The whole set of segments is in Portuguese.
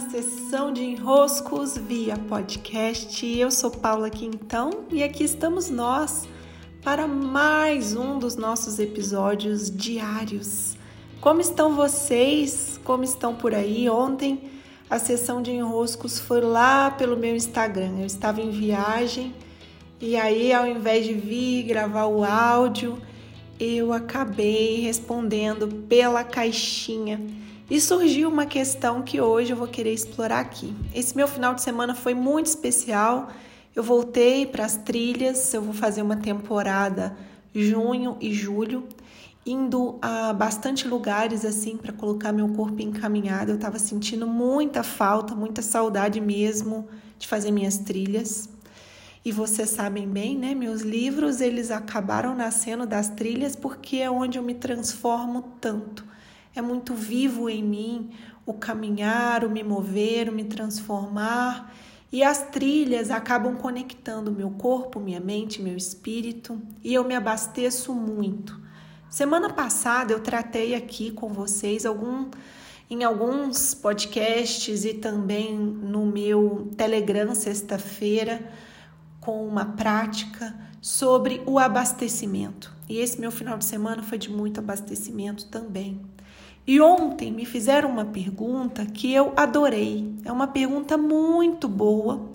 Sessão de enroscos via podcast. Eu sou Paula Quintão e aqui estamos nós para mais um dos nossos episódios diários. Como estão vocês? Como estão por aí? Ontem a sessão de enroscos foi lá pelo meu Instagram. Eu estava em viagem e aí, ao invés de vir gravar o áudio, eu acabei respondendo pela caixinha. E surgiu uma questão que hoje eu vou querer explorar aqui. Esse meu final de semana foi muito especial. Eu voltei para as trilhas, eu vou fazer uma temporada junho e julho, indo a bastante lugares assim para colocar meu corpo encaminhado. Eu estava sentindo muita falta, muita saudade mesmo de fazer minhas trilhas. E vocês sabem bem, né? Meus livros, eles acabaram nascendo das trilhas porque é onde eu me transformo tanto. É muito vivo em mim o caminhar, o me mover, o me transformar. E as trilhas acabam conectando meu corpo, minha mente, meu espírito, e eu me abasteço muito. Semana passada eu tratei aqui com vocês algum em alguns podcasts e também no meu Telegram sexta-feira com uma prática sobre o abastecimento. E esse meu final de semana foi de muito abastecimento também. E ontem me fizeram uma pergunta que eu adorei. É uma pergunta muito boa,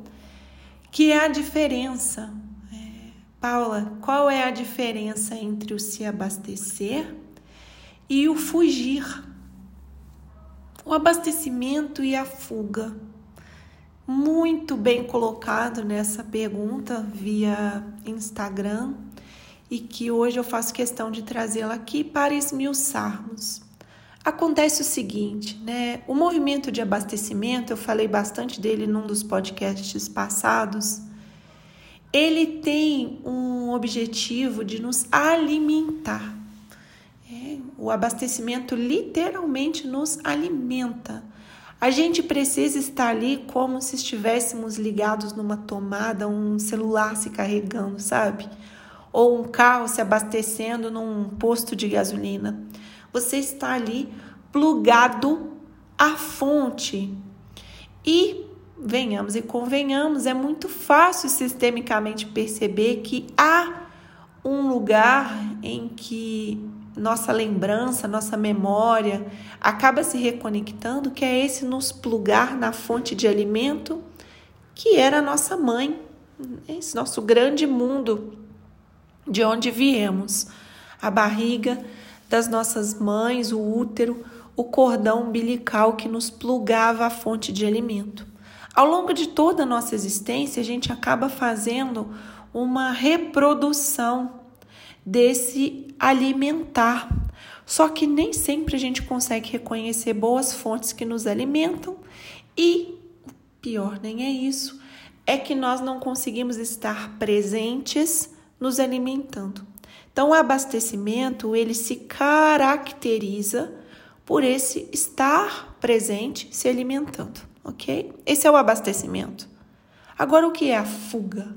que é a diferença. É, Paula, qual é a diferença entre o se abastecer e o fugir? O abastecimento e a fuga muito bem colocado nessa pergunta via Instagram e que hoje eu faço questão de trazê-la aqui para esmiuçarmos. Acontece o seguinte, né? O movimento de abastecimento, eu falei bastante dele num dos podcasts passados. Ele tem um objetivo de nos alimentar. É, o abastecimento literalmente nos alimenta. A gente precisa estar ali como se estivéssemos ligados numa tomada, um celular se carregando, sabe? Ou um carro se abastecendo num posto de gasolina. Você está ali plugado à fonte. E venhamos e convenhamos, é muito fácil sistemicamente perceber que há um lugar em que nossa lembrança, nossa memória acaba se reconectando, que é esse nos plugar na fonte de alimento que era a nossa mãe, esse nosso grande mundo de onde viemos, a barriga das nossas mães, o útero, o cordão umbilical que nos plugava a fonte de alimento. Ao longo de toda a nossa existência, a gente acaba fazendo uma reprodução desse alimentar. Só que nem sempre a gente consegue reconhecer boas fontes que nos alimentam e pior nem é isso, é que nós não conseguimos estar presentes nos alimentando. Então, o abastecimento, ele se caracteriza por esse estar presente se alimentando, ok? Esse é o abastecimento. Agora, o que é a fuga?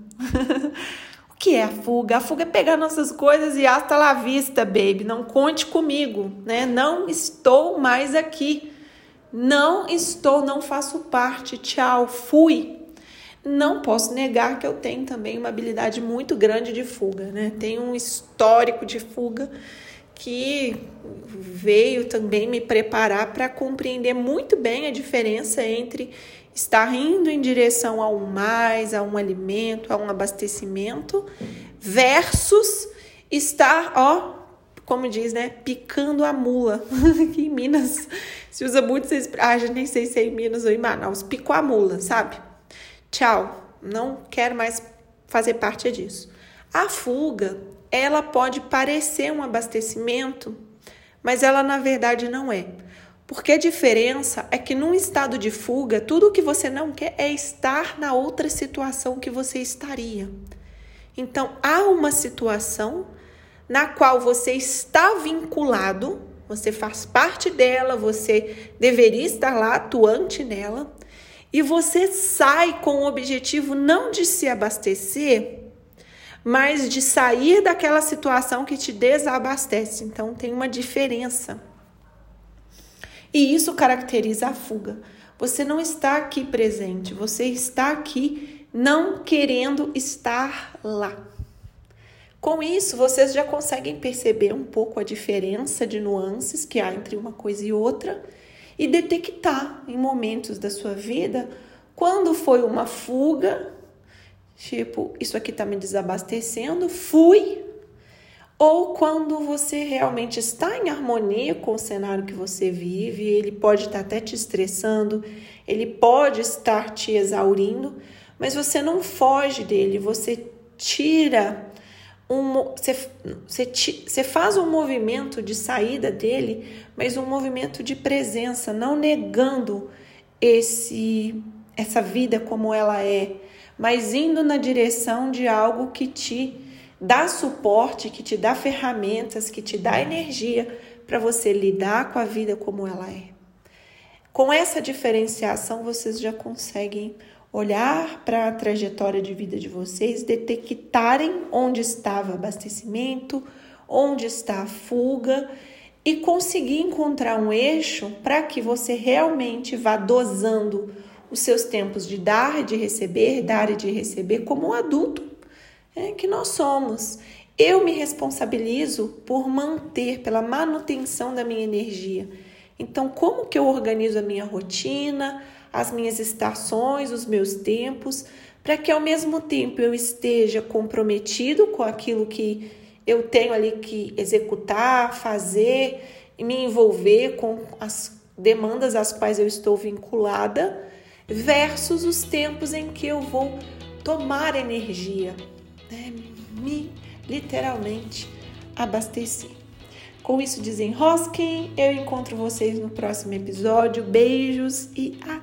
que é a fuga? A fuga é pegar nossas coisas e hasta lá vista, baby. Não conte comigo, né? Não estou mais aqui. Não estou, não faço parte. Tchau, fui. Não posso negar que eu tenho também uma habilidade muito grande de fuga, né? Tenho um histórico de fuga que veio também me preparar para compreender muito bem a diferença entre estar indo em direção a um mais, a um alimento, a um abastecimento, versus estar, ó, como diz, né, picando a mula. Aqui em Minas se usa muito essa ah, já nem sei se é em Minas ou em Manaus, picou a mula, sabe? Tchau, não quero mais fazer parte disso. A fuga, ela pode parecer um abastecimento, mas ela na verdade não é. Porque a diferença é que num estado de fuga, tudo o que você não quer é estar na outra situação que você estaria. Então, há uma situação na qual você está vinculado, você faz parte dela, você deveria estar lá atuante nela, e você sai com o objetivo não de se abastecer, mas de sair daquela situação que te desabastece. Então, tem uma diferença. E isso caracteriza a fuga. Você não está aqui presente, você está aqui não querendo estar lá. Com isso, vocês já conseguem perceber um pouco a diferença de nuances que há entre uma coisa e outra e detectar em momentos da sua vida quando foi uma fuga, tipo, isso aqui está me desabastecendo, fui, ou quando você realmente está em harmonia com o cenário que você vive, ele pode estar até te estressando, ele pode estar te exaurindo, mas você não foge dele, você tira um, você, você, você faz um movimento de saída dele, mas um movimento de presença, não negando esse essa vida como ela é, mas indo na direção de algo que te dá suporte, que te dá ferramentas, que te dá energia para você lidar com a vida como ela é. Com essa diferenciação, vocês já conseguem olhar para a trajetória de vida de vocês, detectarem onde estava abastecimento, onde está a fuga e conseguir encontrar um eixo para que você realmente vá dosando os seus tempos de dar e de receber, dar e de receber como um adulto é, que nós somos. Eu me responsabilizo por manter, pela manutenção da minha energia. Então, como que eu organizo a minha rotina, as minhas estações, os meus tempos, para que ao mesmo tempo eu esteja comprometido com aquilo que eu tenho ali que executar, fazer me envolver com as demandas às quais eu estou vinculada, versus os tempos em que eu vou tomar energia, né? me literalmente abastecer. Com isso desenrosquem, eu encontro vocês no próximo episódio. Beijos e até!